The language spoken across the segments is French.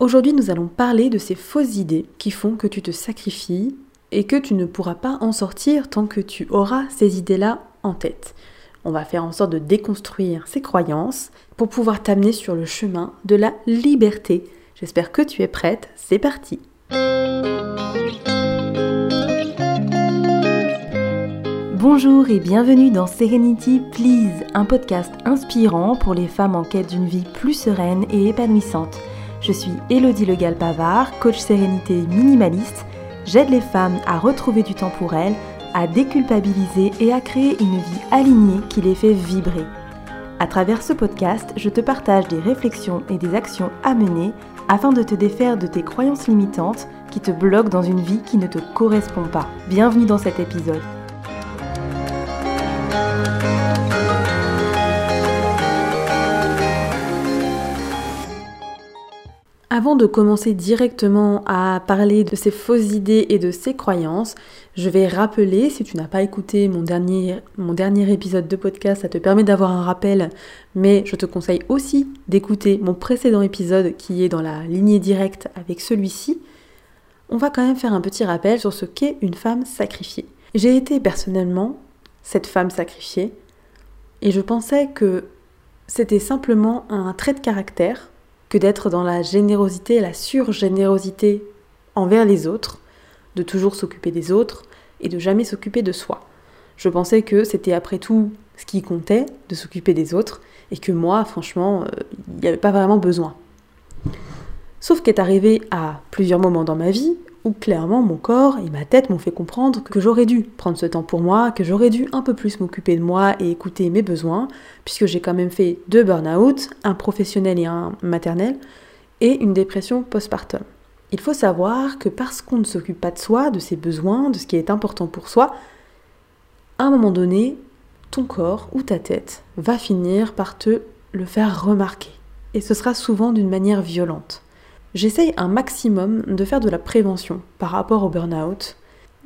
Aujourd'hui, nous allons parler de ces fausses idées qui font que tu te sacrifies et que tu ne pourras pas en sortir tant que tu auras ces idées-là en tête. On va faire en sorte de déconstruire ces croyances pour pouvoir t'amener sur le chemin de la liberté. J'espère que tu es prête, c'est parti Bonjour et bienvenue dans Serenity Please, un podcast inspirant pour les femmes en quête d'une vie plus sereine et épanouissante. Je suis Elodie Legal-Pavard, coach sérénité minimaliste. J'aide les femmes à retrouver du temps pour elles, à déculpabiliser et à créer une vie alignée qui les fait vibrer. À travers ce podcast, je te partage des réflexions et des actions à mener afin de te défaire de tes croyances limitantes qui te bloquent dans une vie qui ne te correspond pas. Bienvenue dans cet épisode. Avant de commencer directement à parler de ces fausses idées et de ces croyances, je vais rappeler, si tu n'as pas écouté mon dernier, mon dernier épisode de podcast, ça te permet d'avoir un rappel, mais je te conseille aussi d'écouter mon précédent épisode qui est dans la lignée directe avec celui-ci. On va quand même faire un petit rappel sur ce qu'est une femme sacrifiée. J'ai été personnellement cette femme sacrifiée et je pensais que c'était simplement un trait de caractère que d'être dans la générosité, la surgénérosité envers les autres, de toujours s'occuper des autres et de jamais s'occuper de soi. Je pensais que c'était après tout ce qui comptait, de s'occuper des autres, et que moi, franchement, euh, il n'y avait pas vraiment besoin. Sauf qu'est arrivé à plusieurs moments dans ma vie où clairement mon corps et ma tête m'ont fait comprendre que j'aurais dû prendre ce temps pour moi, que j'aurais dû un peu plus m'occuper de moi et écouter mes besoins, puisque j'ai quand même fait deux burn-out, un professionnel et un maternel, et une dépression postpartum. Il faut savoir que parce qu'on ne s'occupe pas de soi, de ses besoins, de ce qui est important pour soi, à un moment donné, ton corps ou ta tête va finir par te le faire remarquer. Et ce sera souvent d'une manière violente. J'essaye un maximum de faire de la prévention par rapport au burn-out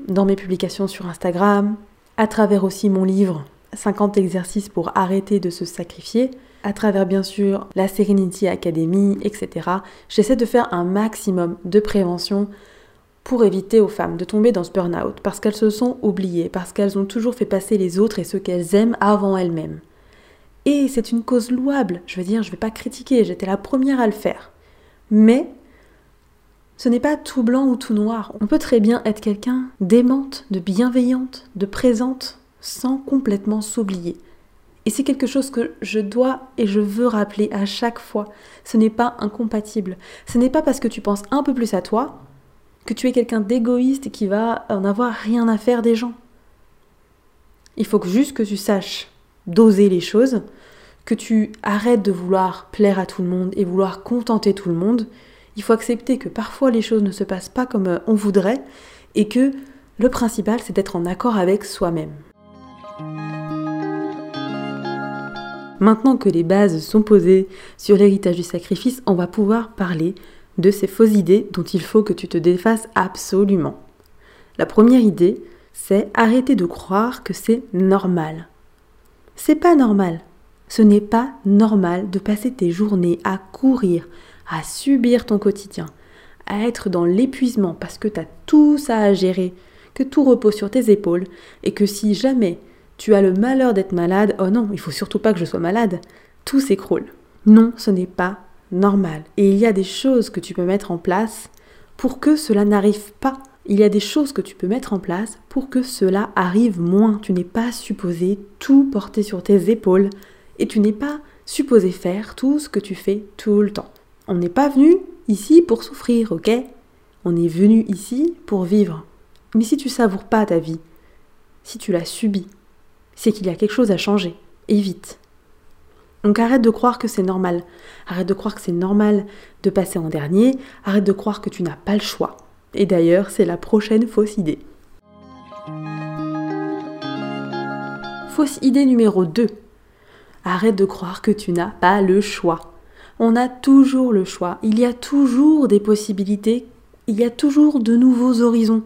dans mes publications sur Instagram, à travers aussi mon livre 50 exercices pour arrêter de se sacrifier, à travers bien sûr la Serenity Academy, etc. J'essaie de faire un maximum de prévention pour éviter aux femmes de tomber dans ce burn-out parce qu'elles se sont oubliées, parce qu'elles ont toujours fait passer les autres et ceux qu'elles aiment avant elles-mêmes. Et c'est une cause louable, je veux dire, je ne vais pas critiquer, j'étais la première à le faire. Mais ce n'est pas tout blanc ou tout noir. On peut très bien être quelqu'un d'aimante, de bienveillante, de présente, sans complètement s'oublier. Et c'est quelque chose que je dois et je veux rappeler à chaque fois. Ce n'est pas incompatible. Ce n'est pas parce que tu penses un peu plus à toi que tu es quelqu'un d'égoïste et qui va en avoir rien à faire des gens. Il faut juste que tu saches doser les choses, que tu arrêtes de vouloir plaire à tout le monde et vouloir contenter tout le monde, il faut accepter que parfois les choses ne se passent pas comme euh, on voudrait et que le principal c'est d'être en accord avec soi-même. Maintenant que les bases sont posées sur l'héritage du sacrifice, on va pouvoir parler de ces fausses idées dont il faut que tu te défasses absolument. La première idée, c'est arrêter de croire que c'est normal. C'est pas normal. Ce n'est pas normal de passer tes journées à courir, à subir ton quotidien, à être dans l'épuisement parce que tu as tout ça à gérer, que tout repose sur tes épaules, et que si jamais tu as le malheur d'être malade, oh non, il faut surtout pas que je sois malade, tout s'écroule. Non, ce n'est pas normal. Et il y a des choses que tu peux mettre en place pour que cela n'arrive pas. Il y a des choses que tu peux mettre en place pour que cela arrive moins. Tu n'es pas supposé tout porter sur tes épaules et tu n'es pas supposé faire tout ce que tu fais tout le temps. On n'est pas venu ici pour souffrir, ok? On est venu ici pour vivre. Mais si tu savoures pas ta vie, si tu l'as subie, c'est qu'il y a quelque chose à changer. Et vite. Donc arrête de croire que c'est normal. Arrête de croire que c'est normal de passer en dernier. Arrête de croire que tu n'as pas le choix. Et d'ailleurs, c'est la prochaine fausse idée. Fausse idée numéro 2. Arrête de croire que tu n'as pas le choix on a toujours le choix, il y a toujours des possibilités, il y a toujours de nouveaux horizons.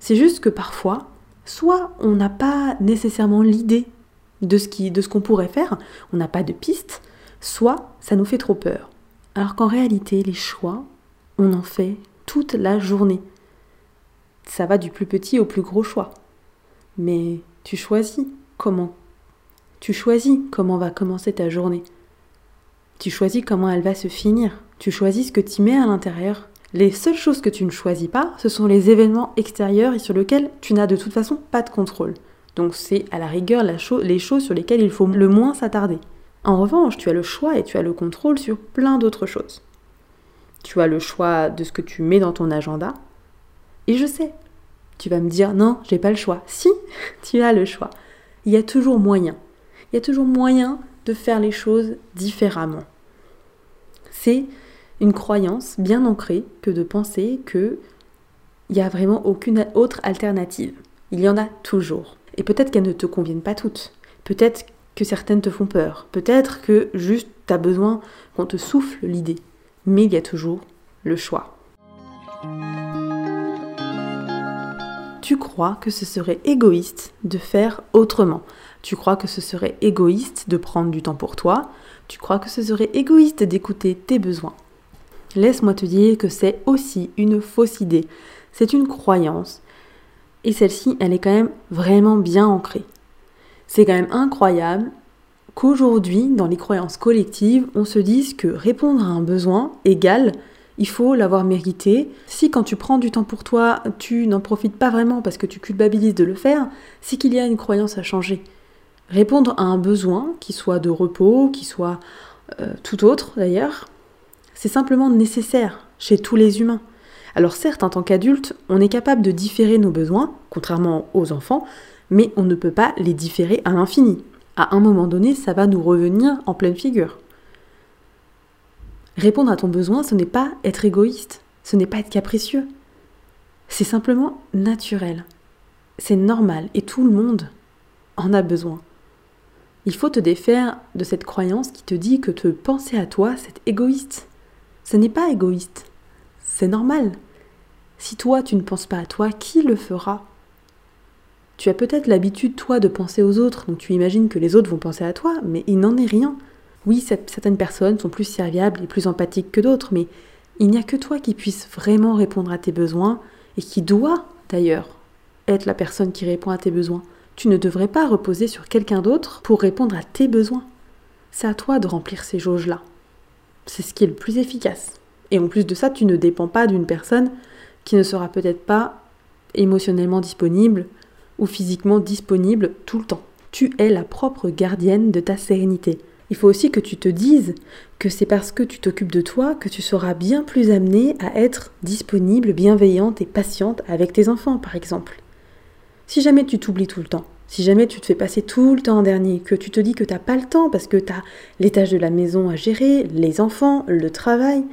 C'est juste que parfois, soit on n'a pas nécessairement l'idée de ce qu'on pourrait faire, on n'a pas de piste, soit ça nous fait trop peur. Alors qu'en réalité, les choix, on en fait toute la journée. Ça va du plus petit au plus gros choix. Mais tu choisis comment. Tu choisis comment va commencer ta journée. Tu choisis comment elle va se finir. Tu choisis ce que tu mets à l'intérieur. Les seules choses que tu ne choisis pas, ce sont les événements extérieurs et sur lesquels tu n'as de toute façon pas de contrôle. Donc c'est à la rigueur les choses sur lesquelles il faut le moins s'attarder. En revanche, tu as le choix et tu as le contrôle sur plein d'autres choses. Tu as le choix de ce que tu mets dans ton agenda. Et je sais, tu vas me dire non, j'ai pas le choix. Si, tu as le choix. Il y a toujours moyen. Il y a toujours moyen de faire les choses différemment. C'est une croyance bien ancrée que de penser que il n'y a vraiment aucune autre alternative. Il y en a toujours. Et peut-être qu'elles ne te conviennent pas toutes. Peut-être que certaines te font peur. Peut-être que juste tu as besoin qu'on te souffle l'idée. Mais il y a toujours le choix. Tu crois que ce serait égoïste de faire autrement. Tu crois que ce serait égoïste de prendre du temps pour toi. Tu crois que ce serait égoïste d'écouter tes besoins. Laisse-moi te dire que c'est aussi une fausse idée. C'est une croyance. Et celle-ci, elle est quand même vraiment bien ancrée. C'est quand même incroyable qu'aujourd'hui, dans les croyances collectives, on se dise que répondre à un besoin égale il faut l'avoir mérité. Si quand tu prends du temps pour toi, tu n'en profites pas vraiment parce que tu culpabilises de le faire, c'est qu'il y a une croyance à changer. Répondre à un besoin, qui soit de repos, qui soit euh, tout autre d'ailleurs, c'est simplement nécessaire chez tous les humains. Alors certes, en tant qu'adulte, on est capable de différer nos besoins, contrairement aux enfants, mais on ne peut pas les différer à l'infini. À un moment donné, ça va nous revenir en pleine figure. Répondre à ton besoin, ce n'est pas être égoïste, ce n'est pas être capricieux. C'est simplement naturel. C'est normal et tout le monde en a besoin. Il faut te défaire de cette croyance qui te dit que te penser à toi, c'est égoïste. Ce n'est pas égoïste. C'est normal. Si toi, tu ne penses pas à toi, qui le fera? Tu as peut-être l'habitude, toi, de penser aux autres, donc tu imagines que les autres vont penser à toi, mais il n'en est rien. Oui, certaines personnes sont plus serviables et plus empathiques que d'autres, mais il n'y a que toi qui puisse vraiment répondre à tes besoins et qui doit, d'ailleurs, être la personne qui répond à tes besoins. Tu ne devrais pas reposer sur quelqu'un d'autre pour répondre à tes besoins. C'est à toi de remplir ces jauges-là. C'est ce qui est le plus efficace. Et en plus de ça, tu ne dépends pas d'une personne qui ne sera peut-être pas émotionnellement disponible ou physiquement disponible tout le temps. Tu es la propre gardienne de ta sérénité. Il faut aussi que tu te dises que c'est parce que tu t'occupes de toi que tu seras bien plus amenée à être disponible, bienveillante et patiente avec tes enfants, par exemple. Si jamais tu t'oublies tout le temps, si jamais tu te fais passer tout le temps en dernier, que tu te dis que tu n'as pas le temps parce que tu as de la maison à gérer, les enfants, le travail,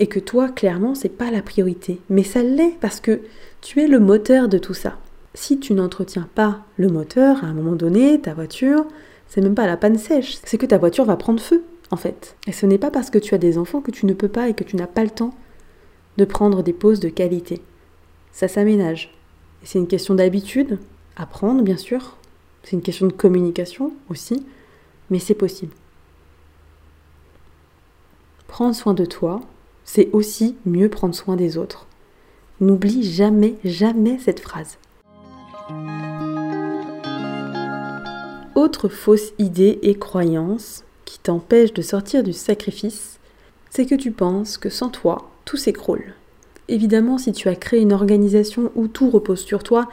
et que toi, clairement, c'est pas la priorité. Mais ça l'est parce que tu es le moteur de tout ça. Si tu n'entretiens pas le moteur, à un moment donné, ta voiture, c'est même pas la panne sèche, c'est que ta voiture va prendre feu, en fait. Et ce n'est pas parce que tu as des enfants que tu ne peux pas et que tu n'as pas le temps de prendre des pauses de qualité. Ça s'aménage. Et c'est une question d'habitude, apprendre bien sûr, c'est une question de communication aussi, mais c'est possible. Prendre soin de toi, c'est aussi mieux prendre soin des autres. N'oublie jamais, jamais cette phrase. Autre fausse idée et croyance qui t'empêche de sortir du sacrifice, c'est que tu penses que sans toi, tout s'écroule. Évidemment, si tu as créé une organisation où tout repose sur toi,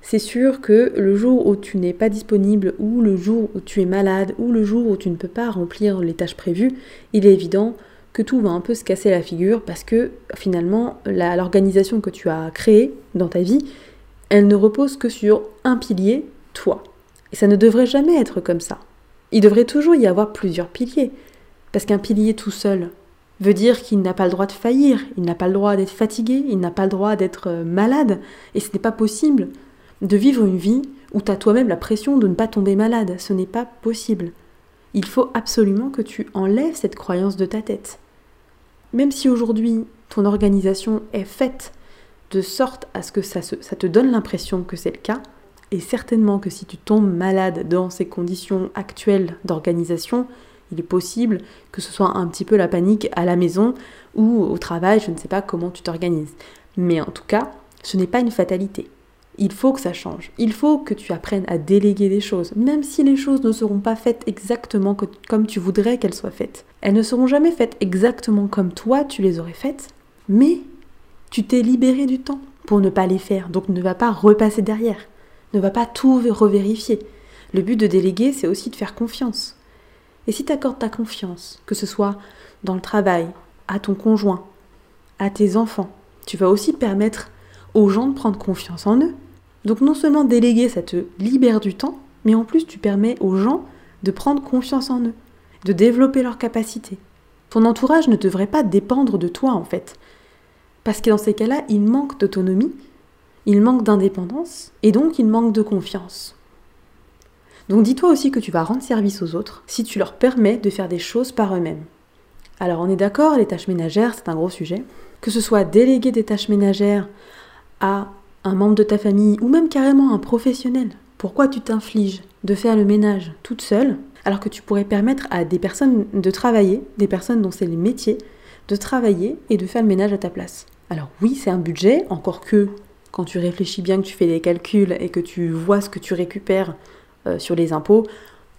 c'est sûr que le jour où tu n'es pas disponible, ou le jour où tu es malade, ou le jour où tu ne peux pas remplir les tâches prévues, il est évident que tout va un peu se casser la figure parce que finalement, l'organisation que tu as créée dans ta vie, elle ne repose que sur un pilier, toi. Et ça ne devrait jamais être comme ça. Il devrait toujours y avoir plusieurs piliers. Parce qu'un pilier tout seul veut dire qu'il n'a pas le droit de faillir, il n'a pas le droit d'être fatigué, il n'a pas le droit d'être euh, malade. Et ce n'est pas possible de vivre une vie où tu as toi-même la pression de ne pas tomber malade. Ce n'est pas possible. Il faut absolument que tu enlèves cette croyance de ta tête. Même si aujourd'hui ton organisation est faite de sorte à ce que ça, te donne l'impression que c'est le cas, et certainement que si tu tombes malade dans ces conditions actuelles d'organisation, Il est possible que ce soit un petit peu la panique à la maison ou au travail, je ne sais pas comment tu t'organises. Mais en tout cas, ce n'est pas une fatalité. Il faut que ça change. Il faut que tu apprennes à déléguer des choses, même si les choses ne seront pas faites exactement comme tu voudrais qu'elles soient faites. Elles ne seront jamais faites exactement comme toi tu les aurais faites, mais tu t'es libéré du temps pour ne pas les faire, donc ne va pas repasser derrière. Ne va pas tout revérifier. Le but de déléguer, c'est aussi de faire confiance. Et si tu accordes ta confiance, que ce soit dans le travail, à ton conjoint, à tes enfants, tu vas aussi permettre aux gens de prendre confiance en eux. Donc non seulement déléguer, ça te libère du temps, mais en plus tu permets aux gens de prendre confiance en eux, de développer leurs capacités. Ton entourage ne devrait pas dépendre de toi en fait. Parce que dans ces cas-là, il manque d'autonomie, il manque d'indépendance, et donc il manque de confiance. Donc dis-toi aussi que tu vas rendre service aux autres si tu leur permets de faire des choses par eux-mêmes. Alors on est d'accord, les tâches ménagères, c'est un gros sujet. Que ce soit déléguer des tâches ménagères à un membre de ta famille ou même carrément un professionnel. Pourquoi tu t'infliges de faire le ménage toute seule alors que tu pourrais permettre à des personnes de travailler, des personnes dont c'est les métiers, de travailler et de faire le ménage à ta place? Alors oui, c'est un budget, encore que quand tu réfléchis bien, que tu fais des calculs et que tu vois ce que tu récupères euh, sur les impôts,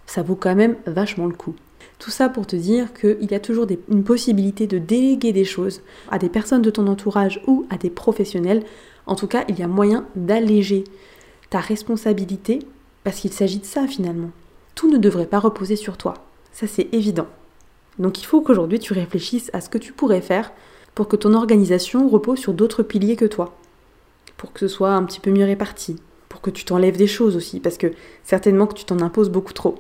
ça vaut quand même vachement le coup. Tout ça pour te dire qu'il y a toujours une possibilité de déléguer des choses à des personnes de ton entourage ou à des professionnels. En tout cas, il y a moyen d'alléger ta responsabilité parce qu'il s'agit de ça finalement. Tout ne devrait pas reposer sur toi. Ça, c'est évident. Donc il faut qu'aujourd'hui tu réfléchisses à ce que tu pourrais faire pour que ton organisation repose sur d'autres piliers que toi. Pour que ce soit un petit peu mieux réparti. Pour que tu t'enlèves des choses aussi, parce que certainement que tu t'en imposes beaucoup trop.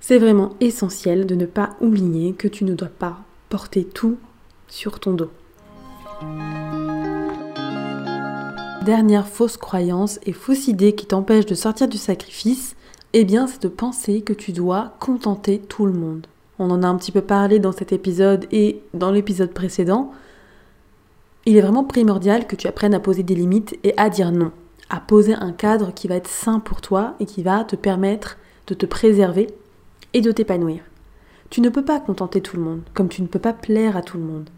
C'est vraiment essentiel de ne pas oublier que tu ne dois pas porter tout sur ton dos. Dernière fausse croyance et fausse idée qui t'empêche de sortir du sacrifice, eh bien c'est de penser que tu dois contenter tout le monde. On en a un petit peu parlé dans cet épisode et dans l'épisode précédent. Il est vraiment primordial que tu apprennes à poser des limites et à dire non, à poser un cadre qui va être sain pour toi et qui va te permettre de te préserver et de t'épanouir. Tu ne peux pas contenter tout le monde, comme tu ne peux pas plaire à tout le monde.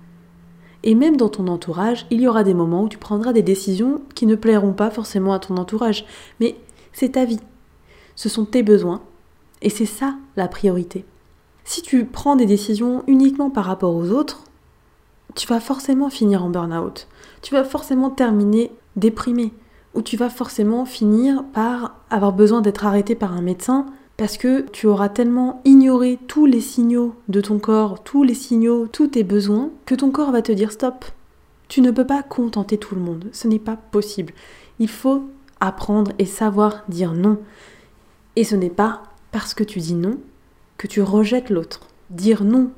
Et même dans ton entourage, il y aura des moments où tu prendras des décisions qui ne plairont pas forcément à ton entourage, mais c'est ta vie. Ce sont tes besoins, et c'est ça la priorité. Si tu prends des décisions uniquement par rapport aux autres, tu vas forcément finir en burn-out. Tu vas forcément terminer déprimé. Ou tu vas forcément finir par avoir besoin d'être arrêté par un médecin parce que tu auras tellement ignoré tous les signaux de ton corps, tous les signaux, tous tes besoins, que ton corps va te dire stop. Tu ne peux pas contenter tout le monde, ce n'est pas possible. Il faut apprendre et savoir dire non. Et ce n'est pas parce que tu dis non que tu rejettes l'autre. Dire non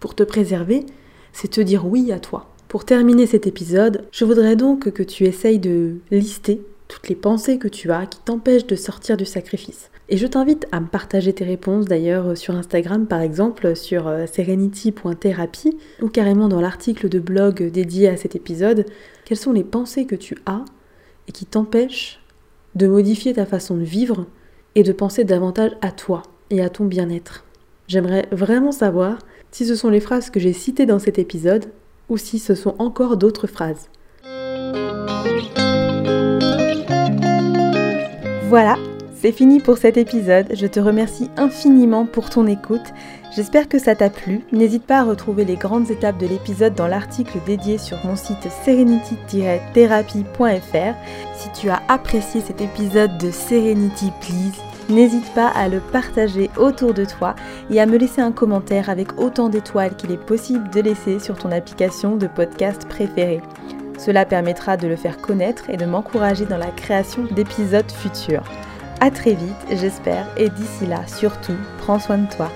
pour te préserver, c'est te dire oui à toi. Pour terminer cet épisode, je voudrais donc que tu essayes de lister toutes les pensées que tu as qui t'empêchent de sortir du sacrifice. Et je t'invite à me partager tes réponses d'ailleurs sur Instagram par exemple sur euh, serenity.therapy ou carrément dans l'article de blog dédié à cet épisode, quelles sont les pensées que tu as et qui t'empêchent de modifier ta façon de vivre et de penser davantage à toi et à ton bien-être? J'aimerais vraiment savoir si ce sont les phrases que j'ai citées dans cet épisode ou si ce sont encore d'autres phrases. Voilà, c'est fini pour cet épisode, je te remercie infiniment pour ton écoute. J'espère que ça t'a plu. N'hésite pas à retrouver les grandes étapes de l'épisode dans l'article dédié sur mon site serenity-therapy.fr. Si tu as apprécié cet épisode de Serenity Please, n'hésite pas à le partager autour de toi et à me laisser un commentaire avec autant d'étoiles qu'il est possible de laisser sur ton application de podcast préférée. Cela permettra de le faire connaître et de m'encourager dans la création d'épisodes futurs. A très vite, j'espère, et d'ici là, surtout, prends soin de toi.